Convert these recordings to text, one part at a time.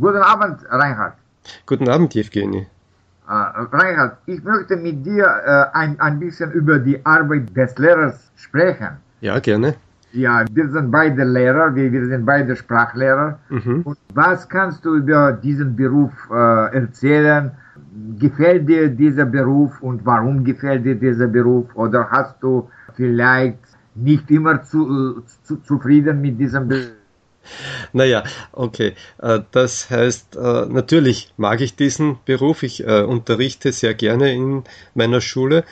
Guten Abend, Reinhard. Guten Abend, Evgeny. Äh, Reinhard, ich möchte mit dir äh, ein, ein bisschen über die Arbeit des Lehrers sprechen. Ja, gerne. Ja, wir sind beide Lehrer, wir, wir sind beide Sprachlehrer. Mhm. Und was kannst du über diesen Beruf äh, erzählen? Gefällt dir dieser Beruf und warum gefällt dir dieser Beruf? Oder hast du vielleicht nicht immer zu, zu, zufrieden mit diesem Beruf? Naja, okay. Äh, das heißt, äh, natürlich mag ich diesen Beruf. Ich äh, unterrichte sehr gerne in meiner Schule.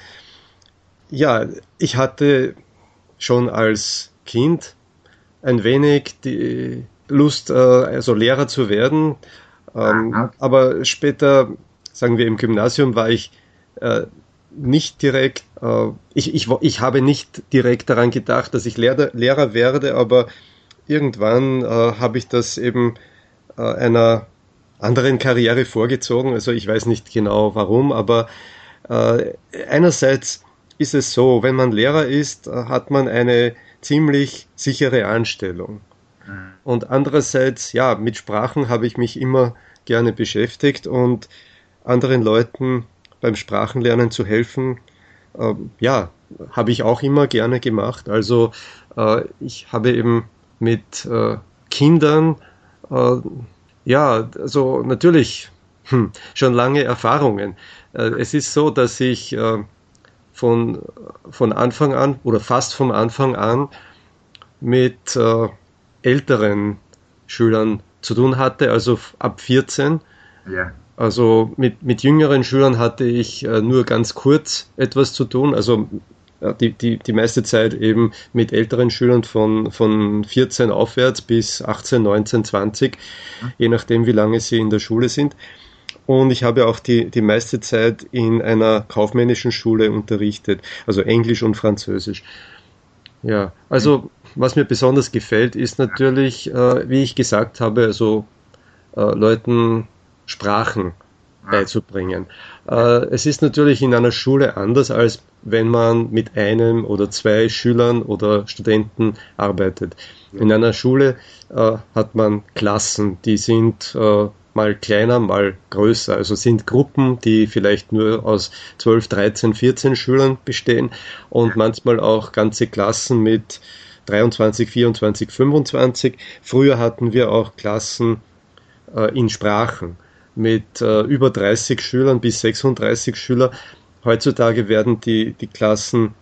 Ja, ich hatte schon als Kind ein wenig die Lust, also Lehrer zu werden. Ähm, aber später, sagen wir im Gymnasium, war ich nicht direkt, ich, ich, ich habe nicht direkt daran gedacht, dass ich Lehrer, Lehrer werde, aber irgendwann äh, habe ich das eben äh, einer anderen Karriere vorgezogen. Also ich weiß nicht genau warum, aber äh, einerseits ist es so, wenn man Lehrer ist, äh, hat man eine ziemlich sichere Anstellung. Mhm. Und andererseits, ja, mit Sprachen habe ich mich immer gerne beschäftigt und anderen Leuten beim Sprachenlernen zu helfen, äh, ja, habe ich auch immer gerne gemacht. Also äh, ich habe eben mit äh, Kindern, äh, ja, also natürlich hm, schon lange Erfahrungen. Äh, es ist so, dass ich äh, von, von Anfang an oder fast vom Anfang an mit äh, älteren Schülern zu tun hatte, also ab 14. Ja. Also mit, mit jüngeren Schülern hatte ich äh, nur ganz kurz etwas zu tun, also die, die, die meiste Zeit eben mit älteren Schülern von, von 14 aufwärts bis 18, 19, 20, je nachdem, wie lange sie in der Schule sind. Und ich habe auch die, die meiste Zeit in einer kaufmännischen Schule unterrichtet, also Englisch und Französisch. Ja, also was mir besonders gefällt, ist natürlich, äh, wie ich gesagt habe, also äh, Leuten Sprachen beizubringen. Äh, es ist natürlich in einer Schule anders, als wenn man mit einem oder zwei Schülern oder Studenten arbeitet. In einer Schule äh, hat man Klassen, die sind äh, mal kleiner, mal größer. Also sind Gruppen, die vielleicht nur aus 12, 13, 14 Schülern bestehen und manchmal auch ganze Klassen mit 23, 24, 25. Früher hatten wir auch Klassen äh, in Sprachen mit äh, über 30 Schülern bis 36 Schüler. Heutzutage werden die, die Klassen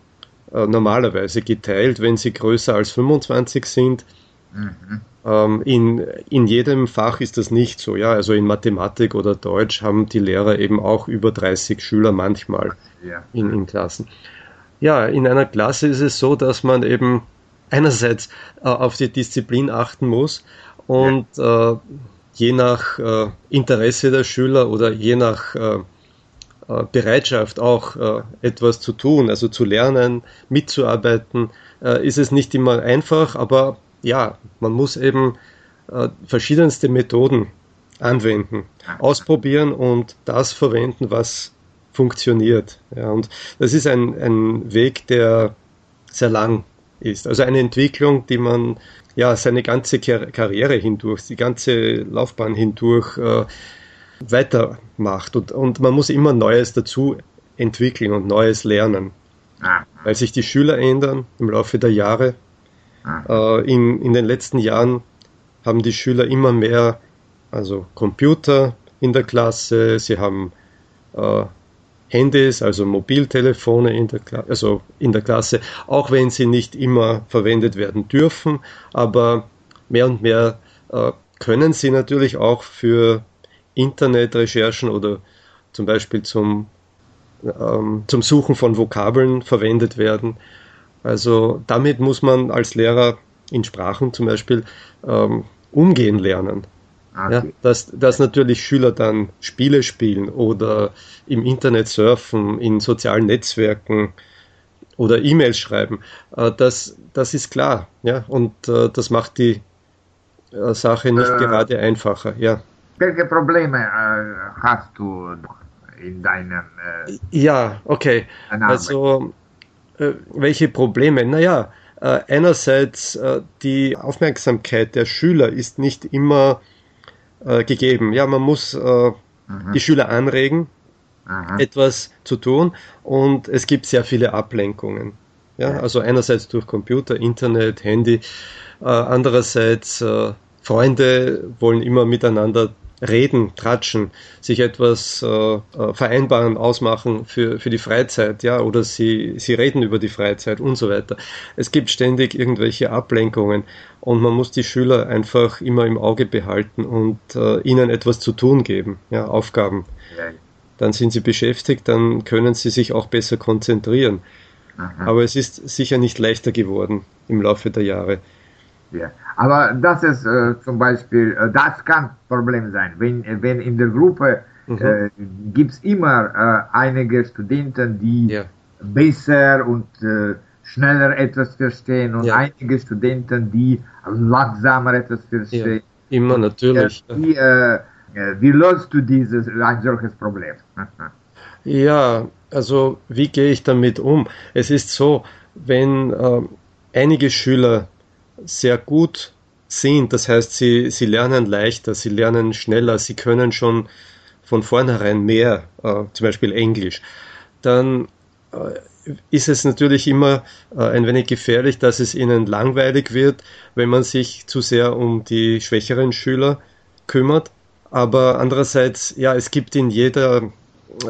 äh, normalerweise geteilt, wenn sie größer als 25 sind. Mhm. Ähm, in, in jedem Fach ist das nicht so. Ja, also in Mathematik oder Deutsch haben die Lehrer eben auch über 30 Schüler manchmal ja. in, in Klassen. Ja, in einer Klasse ist es so, dass man eben einerseits äh, auf die Disziplin achten muss und ja. äh, je nach äh, Interesse der Schüler oder je nach äh, äh, Bereitschaft auch äh, etwas zu tun, also zu lernen, mitzuarbeiten, äh, ist es nicht immer einfach, aber ja, man muss eben verschiedenste Methoden anwenden, ausprobieren und das verwenden, was funktioniert. Ja, und das ist ein, ein Weg, der sehr lang ist. Also eine Entwicklung, die man ja seine ganze Karriere hindurch, die ganze Laufbahn hindurch äh, weitermacht. Und, und man muss immer Neues dazu entwickeln und Neues lernen. Ah. Weil sich die Schüler ändern im Laufe der Jahre. Ah. Äh, in, in den letzten Jahren haben die Schüler immer mehr, also Computer in der Klasse, sie haben äh, Handys, also Mobiltelefone in der, also in der Klasse, auch wenn sie nicht immer verwendet werden dürfen, aber mehr und mehr äh, können sie natürlich auch für Internetrecherchen oder zum Beispiel zum, ähm, zum Suchen von Vokabeln verwendet werden. Also damit muss man als Lehrer in Sprachen zum Beispiel ähm, umgehen lernen. Ah, okay. Ja, dass, dass natürlich Schüler dann Spiele spielen oder im Internet surfen, in sozialen Netzwerken oder E-Mails schreiben, äh, das, das ist klar. Ja? Und äh, das macht die äh, Sache nicht äh, gerade einfacher. Ja. Welche Probleme hast du in deinem... Äh, ja, okay. Also, welche Probleme? Naja, einerseits die Aufmerksamkeit der Schüler ist nicht immer äh, gegeben. Ja, man muss äh, die Schüler anregen, Aha. etwas zu tun und es gibt sehr viele Ablenkungen. Ja, ja. also einerseits durch Computer, Internet, Handy, äh, andererseits äh, Freunde wollen immer miteinander reden, tratschen, sich etwas äh, äh, vereinbaren, ausmachen für, für die Freizeit, ja, oder sie, sie reden über die Freizeit und so weiter. Es gibt ständig irgendwelche Ablenkungen und man muss die Schüler einfach immer im Auge behalten und äh, ihnen etwas zu tun geben, ja, Aufgaben. Dann sind sie beschäftigt, dann können sie sich auch besser konzentrieren. Aha. Aber es ist sicher nicht leichter geworden im Laufe der Jahre. Ja. Aber das ist äh, zum Beispiel, äh, das kann Problem sein. Wenn, wenn in der Gruppe mhm. äh, gibt es immer äh, einige Studenten, die ja. besser und äh, schneller etwas verstehen und ja. einige Studenten, die langsamer etwas verstehen. Ja. Immer natürlich. Wie, äh, wie löst du dieses, ein solches Problem? ja, also wie gehe ich damit um? Es ist so, wenn einige Schüler sehr gut sind. Das heißt, sie, sie lernen leichter, sie lernen schneller, sie können schon von vornherein mehr, äh, zum Beispiel Englisch. Dann äh, ist es natürlich immer äh, ein wenig gefährlich, dass es ihnen langweilig wird, wenn man sich zu sehr um die schwächeren Schüler kümmert. Aber andererseits, ja, es gibt in jeder,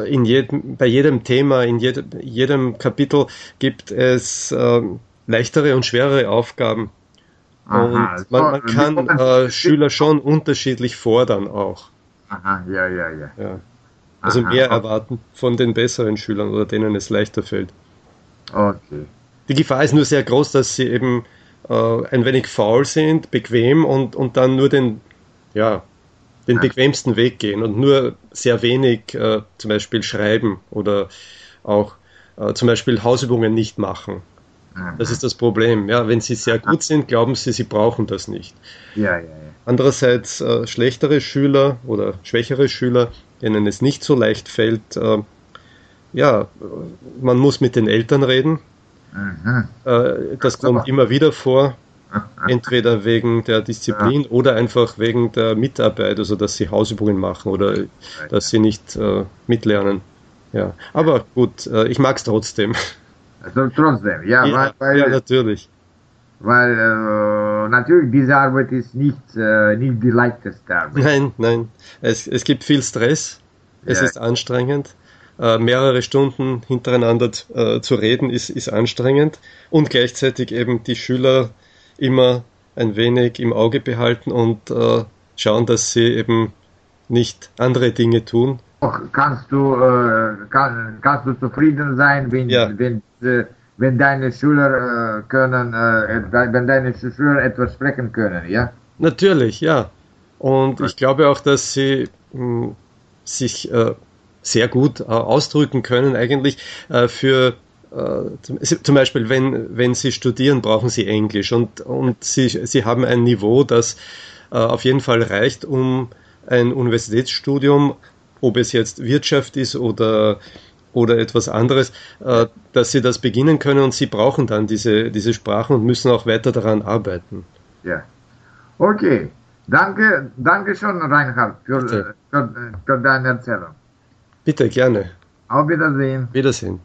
in jedem, bei jedem Thema, in jedem, jedem Kapitel gibt es äh, leichtere und schwerere Aufgaben. Aha, und man, man kann äh, Schüler schon unterschiedlich fordern auch. Aha, ja, ja, ja. ja. Also Aha, mehr okay. erwarten von den besseren Schülern oder denen es leichter fällt. Okay. Die Gefahr ist nur sehr groß, dass sie eben äh, ein wenig faul sind, bequem und, und dann nur den, ja, den bequemsten Weg gehen und nur sehr wenig äh, zum Beispiel schreiben oder auch äh, zum Beispiel Hausübungen nicht machen. Das ist das Problem. Ja, wenn sie sehr gut sind, glauben sie, sie brauchen das nicht. Ja, ja, ja. Andererseits äh, schlechtere Schüler oder schwächere Schüler, denen es nicht so leicht fällt, äh, ja, man muss mit den Eltern reden. Mhm. Äh, das kommt immer wieder vor. Entweder wegen der Disziplin ja. oder einfach wegen der Mitarbeit, also dass sie Hausübungen machen oder dass sie nicht äh, mitlernen. Ja, aber gut, äh, ich mag es trotzdem. Also trotzdem, ja, ja, weil, ja natürlich. Weil äh, natürlich diese Arbeit ist nicht, äh, nicht die leichteste Arbeit. Nein, nein. Es, es gibt viel Stress. Es ja. ist anstrengend. Äh, mehrere Stunden hintereinander äh, zu reden ist, ist anstrengend. Und gleichzeitig eben die Schüler immer ein wenig im Auge behalten und äh, schauen, dass sie eben nicht andere Dinge tun, kannst du, äh, kann, kannst du zufrieden sein, wenn, ja. wenn, äh, wenn deine Schüler äh, können, äh, wenn deine Schüler etwas sprechen können, ja? Natürlich, ja. Und ich glaube auch, dass sie mh, hm, sich äh, sehr gut äh, ausdrücken können, eigentlich für zum Beispiel, wenn, wenn Sie studieren, brauchen Sie Englisch und, und Sie, Sie haben ein Niveau, das auf jeden Fall reicht, um ein Universitätsstudium ob es jetzt Wirtschaft ist oder, oder etwas anderes, äh, dass sie das beginnen können und sie brauchen dann diese, diese Sprachen und müssen auch weiter daran arbeiten. Ja. Okay. Danke, danke schon, Reinhard, für, für, für deine Erzählung. Bitte, gerne. Auf Wiedersehen. Wiedersehen.